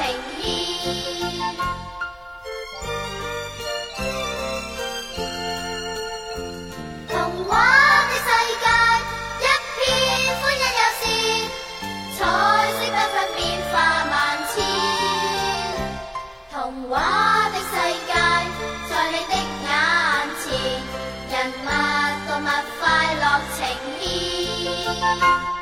情意。童话的世界一片欢欣又笑彩色缤纷变化万千童话的世界在你的眼前人物动物快乐情意。